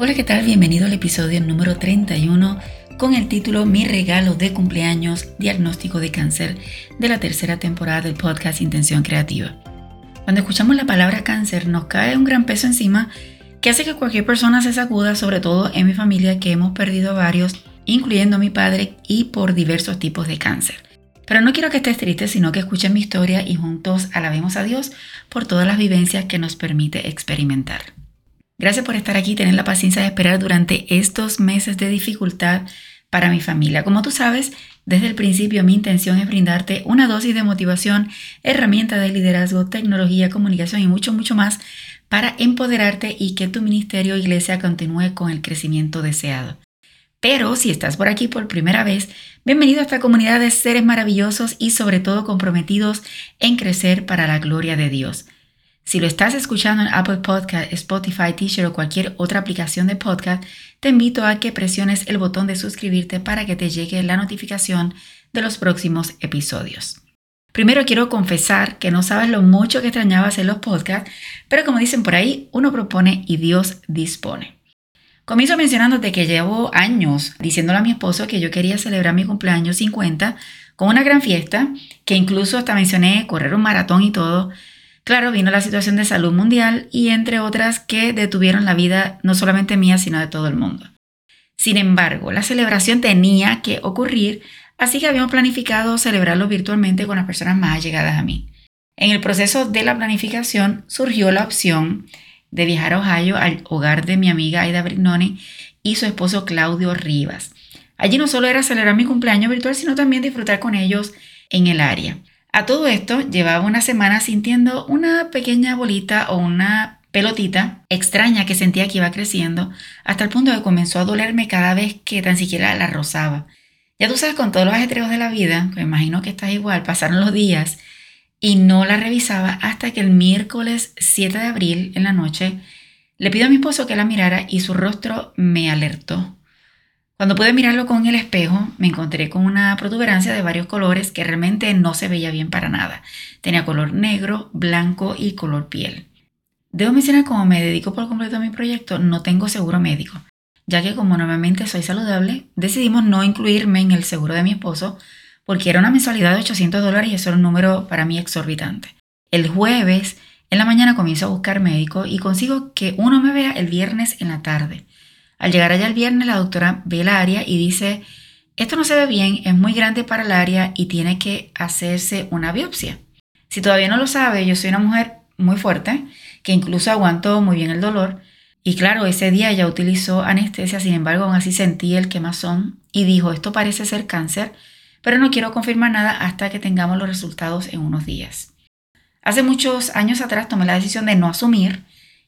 Hola, ¿qué tal? Bienvenido al episodio número 31 con el título Mi regalo de cumpleaños, diagnóstico de cáncer de la tercera temporada del podcast Intención Creativa. Cuando escuchamos la palabra cáncer nos cae un gran peso encima que hace que cualquier persona se sacuda, sobre todo en mi familia que hemos perdido varios, incluyendo a mi padre y por diversos tipos de cáncer. Pero no quiero que estés triste, sino que escuches mi historia y juntos alabemos a Dios por todas las vivencias que nos permite experimentar. Gracias por estar aquí tener la paciencia de esperar durante estos meses de dificultad para mi familia. Como tú sabes, desde el principio mi intención es brindarte una dosis de motivación, herramientas de liderazgo, tecnología, comunicación y mucho, mucho más para empoderarte y que tu ministerio iglesia continúe con el crecimiento deseado. Pero si estás por aquí por primera vez, bienvenido a esta comunidad de seres maravillosos y sobre todo comprometidos en crecer para la gloria de Dios. Si lo estás escuchando en Apple Podcast, Spotify, Teacher o cualquier otra aplicación de podcast, te invito a que presiones el botón de suscribirte para que te llegue la notificación de los próximos episodios. Primero quiero confesar que no sabes lo mucho que extrañaba hacer los podcasts, pero como dicen por ahí, uno propone y Dios dispone. Comienzo mencionándote que llevo años diciéndole a mi esposo que yo quería celebrar mi cumpleaños 50 con una gran fiesta, que incluso hasta mencioné correr un maratón y todo, Claro, vino la situación de salud mundial y entre otras que detuvieron la vida no solamente mía, sino de todo el mundo. Sin embargo, la celebración tenía que ocurrir, así que habíamos planificado celebrarlo virtualmente con las personas más allegadas a mí. En el proceso de la planificación surgió la opción de viajar a Ohio al hogar de mi amiga Aida Brignoni y su esposo Claudio Rivas. Allí no solo era celebrar mi cumpleaños virtual, sino también disfrutar con ellos en el área. A todo esto llevaba una semana sintiendo una pequeña bolita o una pelotita extraña que sentía que iba creciendo hasta el punto de que comenzó a dolerme cada vez que tan siquiera la rozaba. Ya tú sabes, con todos los ajetreos de la vida, me imagino que estás igual, pasaron los días y no la revisaba hasta que el miércoles 7 de abril en la noche le pido a mi esposo que la mirara y su rostro me alertó. Cuando pude mirarlo con el espejo, me encontré con una protuberancia de varios colores que realmente no se veía bien para nada. Tenía color negro, blanco y color piel. Debo mencionar como me dedico por completo a mi proyecto, no tengo seguro médico, ya que como normalmente soy saludable, decidimos no incluirme en el seguro de mi esposo porque era una mensualidad de 800 dólares y eso era un número para mí exorbitante. El jueves en la mañana comienzo a buscar médico y consigo que uno me vea el viernes en la tarde. Al llegar allá el viernes, la doctora ve el área y dice, esto no se ve bien, es muy grande para el área y tiene que hacerse una biopsia. Si todavía no lo sabe, yo soy una mujer muy fuerte, que incluso aguanto muy bien el dolor. Y claro, ese día ella utilizó anestesia, sin embargo, aún así sentí el quemazón y dijo, esto parece ser cáncer, pero no quiero confirmar nada hasta que tengamos los resultados en unos días. Hace muchos años atrás tomé la decisión de no asumir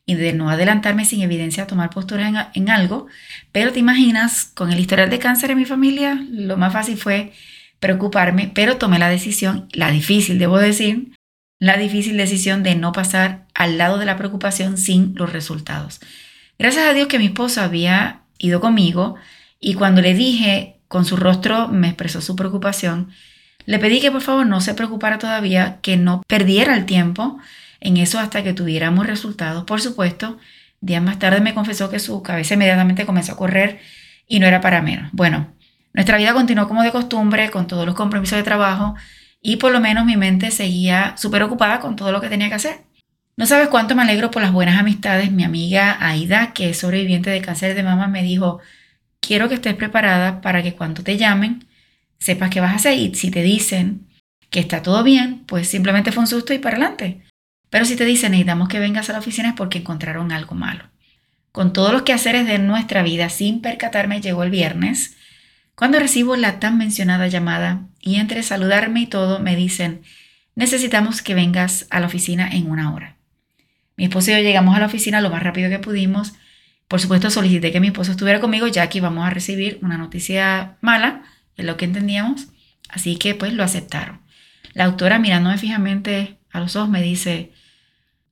y de no adelantarme sin evidencia a tomar postura en, algo, pero te imaginas, con el historial de cáncer en mi familia, lo más fácil fue preocuparme, pero tomé la decisión, la difícil, debo decir, la difícil decisión de no pasar al lado de la preocupación sin los resultados. Gracias a Dios que mi esposo había ido conmigo y cuando le dije, con su rostro me expresó su preocupación, le pedí que por favor no se preocupara todavía, que no perdiera el tiempo en eso hasta que tuviéramos resultados. Por supuesto, días más tarde me confesó que su cabeza inmediatamente comenzó a correr y no era para menos. Bueno, nuestra vida continuó como de costumbre, con todos los compromisos de trabajo y por lo menos mi mente seguía súper ocupada con todo lo que tenía que hacer. No sabes cuánto me alegro por las buenas amistades. Mi amiga Aida, que es sobreviviente de cáncer de mama, me dijo, quiero que estés preparada para que cuando te llamen sepas qué vas a hacer y si te dicen que está todo bien, pues simplemente fue un susto y para adelante. Pero si te dicen necesitamos que vengas a la oficina es porque encontraron algo malo. Con todos los quehaceres de nuestra vida, sin percatarme, llegó el viernes, cuando recibo la tan mencionada llamada y entre saludarme y todo me dicen, necesitamos que vengas a la oficina en una hora. Mi esposo y yo llegamos a la oficina lo más rápido que pudimos. Por supuesto, solicité que mi esposo estuviera conmigo ya que íbamos a recibir una noticia mala, es lo que entendíamos. Así que pues lo aceptaron. La doctora mirándome fijamente a los ojos me dice,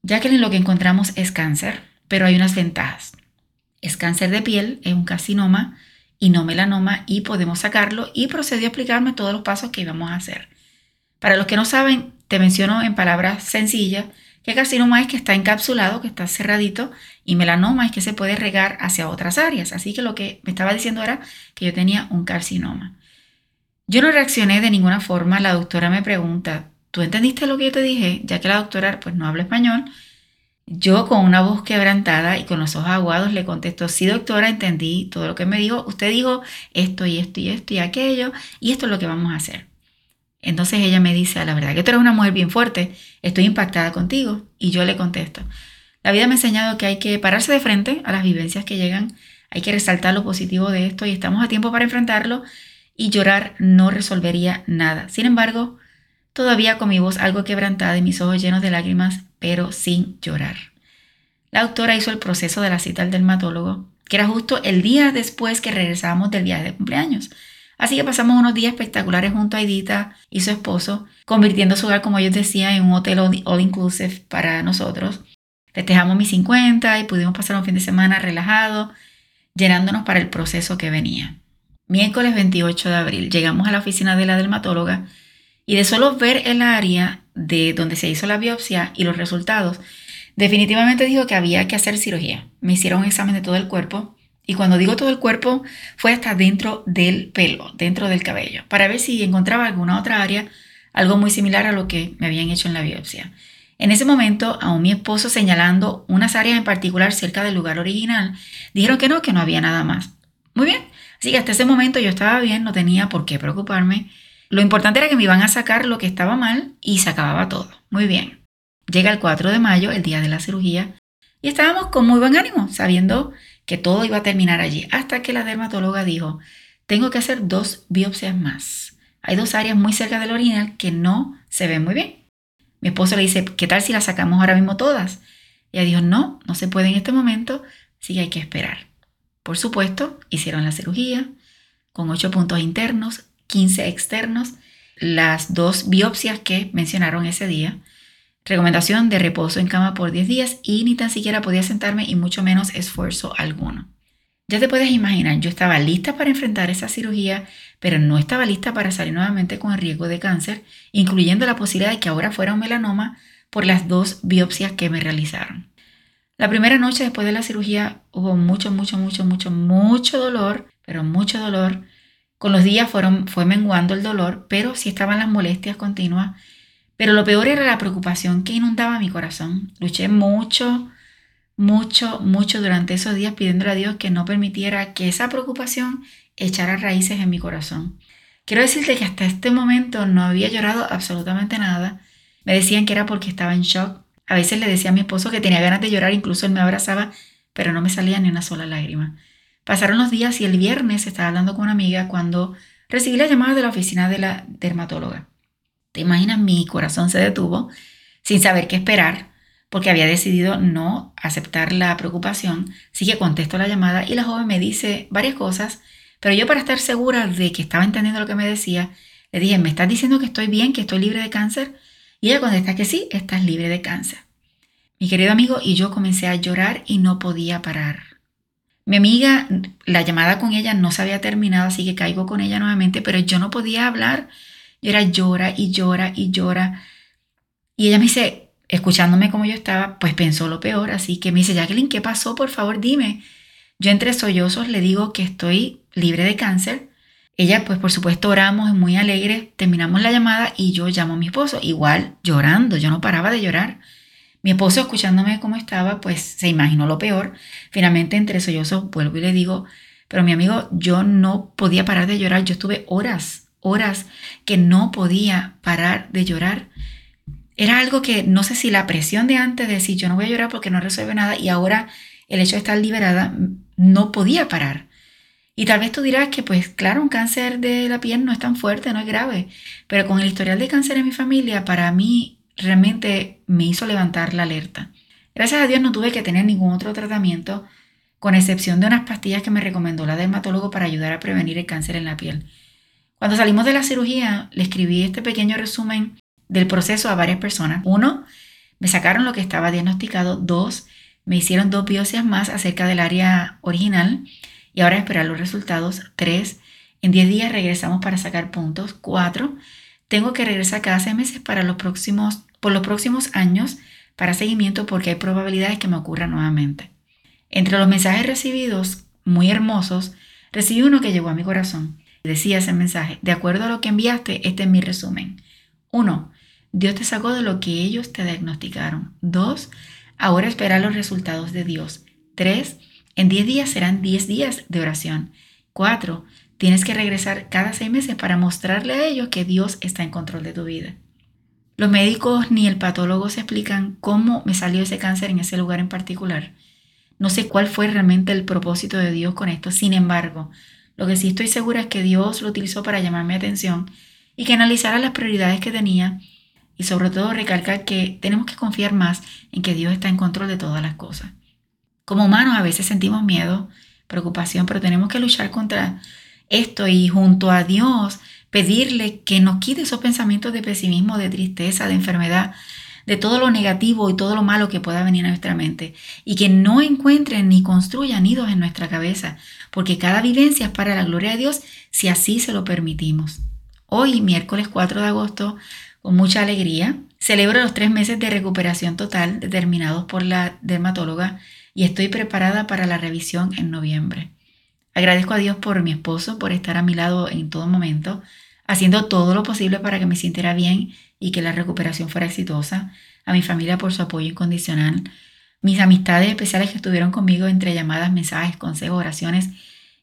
Jacqueline, lo que encontramos es cáncer, pero hay unas ventajas. Es cáncer de piel, es un carcinoma y no melanoma y podemos sacarlo y procedió a explicarme todos los pasos que íbamos a hacer. Para los que no saben, te menciono en palabras sencillas que carcinoma es que está encapsulado, que está cerradito y melanoma es que se puede regar hacia otras áreas. Así que lo que me estaba diciendo era que yo tenía un carcinoma. Yo no reaccioné de ninguna forma. La doctora me pregunta, ¿tú entendiste lo que yo te dije? Ya que la doctora pues no habla español. Yo con una voz quebrantada y con los ojos aguados le contesto, sí doctora, entendí todo lo que me dijo. Usted dijo esto y esto y esto y aquello y esto es lo que vamos a hacer. Entonces ella me dice, la verdad que tú eres una mujer bien fuerte, estoy impactada contigo. Y yo le contesto, la vida me ha enseñado que hay que pararse de frente a las vivencias que llegan, hay que resaltar lo positivo de esto y estamos a tiempo para enfrentarlo y llorar no resolvería nada. Sin embargo, todavía con mi voz algo quebrantada y mis ojos llenos de lágrimas, pero sin llorar. La doctora hizo el proceso de la cita al dermatólogo, que era justo el día después que regresábamos del viaje de cumpleaños. Así que pasamos unos días espectaculares junto a Edita y su esposo, convirtiendo su hogar, como ellos decían, en un hotel all inclusive para nosotros. Festejamos mis 50 y pudimos pasar un fin de semana relajado, llenándonos para el proceso que venía. Miércoles 28 de abril llegamos a la oficina de la dermatóloga y de solo ver el área de donde se hizo la biopsia y los resultados, definitivamente dijo que había que hacer cirugía. Me hicieron un examen de todo el cuerpo y cuando digo todo el cuerpo fue hasta dentro del pelo, dentro del cabello, para ver si encontraba alguna otra área, algo muy similar a lo que me habían hecho en la biopsia. En ese momento, aún mi esposo señalando unas áreas en particular cerca del lugar original, dijeron que no, que no había nada más. Muy bien, así que hasta ese momento yo estaba bien, no tenía por qué preocuparme. Lo importante era que me iban a sacar lo que estaba mal y se acababa todo. Muy bien. Llega el 4 de mayo, el día de la cirugía, y estábamos con muy buen ánimo, sabiendo que todo iba a terminar allí, hasta que la dermatóloga dijo, tengo que hacer dos biopsias más. Hay dos áreas muy cerca del original que no se ven muy bien. Mi esposo le dice, ¿qué tal si las sacamos ahora mismo todas? Ella dijo, no, no se puede en este momento, sí hay que esperar. Por supuesto, hicieron la cirugía con ocho puntos internos, 15 externos, las dos biopsias que mencionaron ese día, recomendación de reposo en cama por 10 días y ni tan siquiera podía sentarme y mucho menos esfuerzo alguno. Ya te puedes imaginar, yo estaba lista para enfrentar esa cirugía, pero no estaba lista para salir nuevamente con el riesgo de cáncer, incluyendo la posibilidad de que ahora fuera un melanoma por las dos biopsias que me realizaron. La primera noche después de la cirugía hubo mucho, mucho, mucho, mucho, mucho dolor, pero mucho dolor. Con los días fueron, fue menguando el dolor, pero sí estaban las molestias continuas. Pero lo peor era la preocupación que inundaba mi corazón. Luché mucho, mucho, mucho durante esos días pidiéndole a Dios que no permitiera que esa preocupación echara raíces en mi corazón. Quiero decirte que hasta este momento no había llorado absolutamente nada. Me decían que era porque estaba en shock. A veces le decía a mi esposo que tenía ganas de llorar, incluso él me abrazaba, pero no me salía ni una sola lágrima. Pasaron los días y el viernes estaba hablando con una amiga cuando recibí la llamada de la oficina de la dermatóloga. Te imaginas, mi corazón se detuvo sin saber qué esperar porque había decidido no aceptar la preocupación. Así que contesto la llamada y la joven me dice varias cosas, pero yo para estar segura de que estaba entendiendo lo que me decía, le dije, ¿me estás diciendo que estoy bien, que estoy libre de cáncer? Y ella contesta que sí, estás libre de cáncer. Mi querido amigo y yo comencé a llorar y no podía parar. Mi amiga, la llamada con ella no se había terminado, así que caigo con ella nuevamente, pero yo no podía hablar. Yo era llora y llora y llora. Y ella me dice, escuchándome como yo estaba, pues pensó lo peor, así que me dice, Jacqueline, ¿qué pasó? Por favor, dime. Yo entre sollozos le digo que estoy libre de cáncer. Ella, pues por supuesto, oramos, muy alegre, terminamos la llamada y yo llamo a mi esposo, igual llorando, yo no paraba de llorar. Mi esposo, escuchándome cómo estaba, pues se imaginó lo peor. Finalmente, entre sollozos, vuelvo y le digo, pero mi amigo, yo no podía parar de llorar. Yo estuve horas, horas que no podía parar de llorar. Era algo que no sé si la presión de antes de decir yo no voy a llorar porque no resuelve nada y ahora el hecho de estar liberada no podía parar. Y tal vez tú dirás que pues claro, un cáncer de la piel no es tan fuerte, no es grave, pero con el historial de cáncer en mi familia, para mí realmente me hizo levantar la alerta. Gracias a Dios no tuve que tener ningún otro tratamiento, con excepción de unas pastillas que me recomendó la dermatólogo para ayudar a prevenir el cáncer en la piel. Cuando salimos de la cirugía, le escribí este pequeño resumen del proceso a varias personas. Uno, me sacaron lo que estaba diagnosticado. Dos, me hicieron dos biopsias más acerca del área original y ahora esperar los resultados. Tres, en 10 días regresamos para sacar puntos. Cuatro, tengo que regresar cada seis meses para los próximos, por los próximos años para seguimiento porque hay probabilidades que me ocurra nuevamente. Entre los mensajes recibidos, muy hermosos, recibí uno que llegó a mi corazón. Decía ese mensaje, de acuerdo a lo que enviaste, este es mi resumen. 1. Dios te sacó de lo que ellos te diagnosticaron. 2. Ahora espera los resultados de Dios. 3. En 10 días serán 10 días de oración. 4. Tienes que regresar cada 6 meses para mostrarle a ellos que Dios está en control de tu vida. Los médicos ni el patólogo se explican cómo me salió ese cáncer en ese lugar en particular. No sé cuál fue realmente el propósito de Dios con esto. Sin embargo, lo que sí estoy segura es que Dios lo utilizó para llamar mi atención y que analizara las prioridades que tenía y sobre todo recalcar que tenemos que confiar más en que Dios está en control de todas las cosas. Como humanos a veces sentimos miedo, preocupación, pero tenemos que luchar contra esto y junto a Dios pedirle que nos quite esos pensamientos de pesimismo, de tristeza, de enfermedad, de todo lo negativo y todo lo malo que pueda venir a nuestra mente y que no encuentren ni construyan nidos en nuestra cabeza, porque cada vivencia es para la gloria de Dios si así se lo permitimos. Hoy, miércoles 4 de agosto, con mucha alegría, celebro los tres meses de recuperación total determinados por la dermatóloga y estoy preparada para la revisión en noviembre. Agradezco a Dios por mi esposo, por estar a mi lado en todo momento, haciendo todo lo posible para que me sintiera bien y que la recuperación fuera exitosa, a mi familia por su apoyo incondicional, mis amistades especiales que estuvieron conmigo entre llamadas, mensajes, consejos, oraciones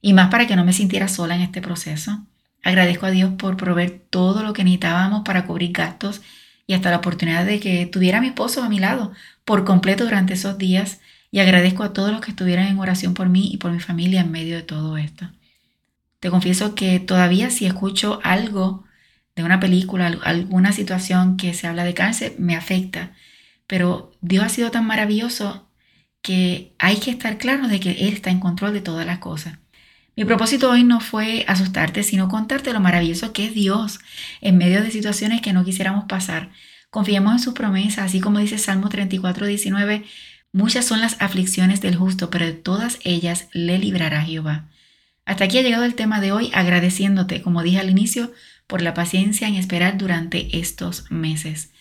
y más para que no me sintiera sola en este proceso. Agradezco a Dios por proveer todo lo que necesitábamos para cubrir gastos y hasta la oportunidad de que tuviera a mi esposo a mi lado por completo durante esos días y agradezco a todos los que estuvieran en oración por mí y por mi familia en medio de todo esto. Te confieso que todavía si escucho algo de una película, alguna situación que se habla de cáncer, me afecta. Pero Dios ha sido tan maravilloso que hay que estar claro de que Él está en control de todas las cosas. Mi propósito hoy no fue asustarte, sino contarte lo maravilloso que es Dios en medio de situaciones que no quisiéramos pasar. Confiemos en sus promesas, así como dice Salmo 34, 19, muchas son las aflicciones del justo, pero de todas ellas le librará Jehová. Hasta aquí ha llegado el tema de hoy, agradeciéndote, como dije al inicio, por la paciencia en esperar durante estos meses.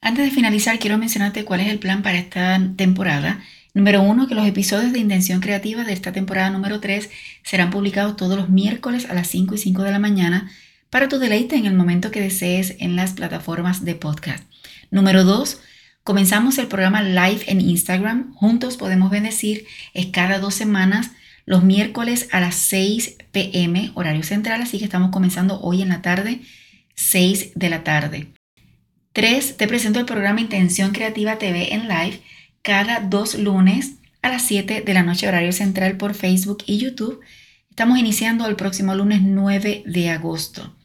Antes de finalizar, quiero mencionarte cuál es el plan para esta temporada. Número uno, que los episodios de Intención Creativa de esta temporada número 3 serán publicados todos los miércoles a las 5 y 5 de la mañana para tu deleite en el momento que desees en las plataformas de podcast. Número 2, comenzamos el programa live en Instagram. Juntos podemos bendecir. Es cada dos semanas los miércoles a las 6 pm, horario central, así que estamos comenzando hoy en la tarde, 6 de la tarde. 3. Te presento el programa Intención Creativa TV en live cada dos lunes a las 7 de la noche, horario central por Facebook y YouTube. Estamos iniciando el próximo lunes 9 de agosto.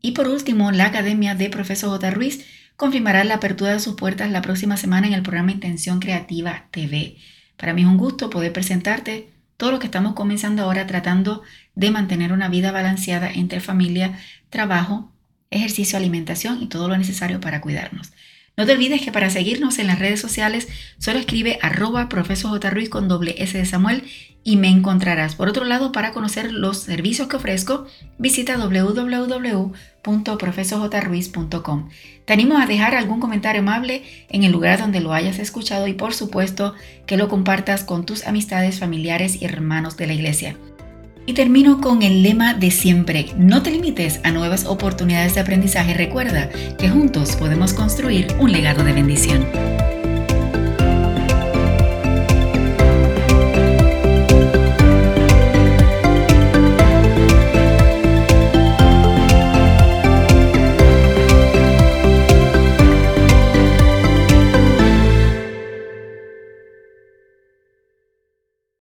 Y por último, la Academia de Profesor J. Ruiz confirmará la apertura de sus puertas la próxima semana en el programa Intención Creativa TV. Para mí es un gusto poder presentarte todo lo que estamos comenzando ahora tratando de mantener una vida balanceada entre familia, trabajo, ejercicio, alimentación y todo lo necesario para cuidarnos. No te olvides que para seguirnos en las redes sociales solo escribe arroba profesor con doble S de Samuel y me encontrarás. Por otro lado, para conocer los servicios que ofrezco, visita www.profesorjruiz.com. Te animo a dejar algún comentario amable en el lugar donde lo hayas escuchado y por supuesto que lo compartas con tus amistades, familiares y hermanos de la iglesia. Y termino con el lema de siempre, no te limites a nuevas oportunidades de aprendizaje, recuerda que juntos podemos construir un legado de bendición.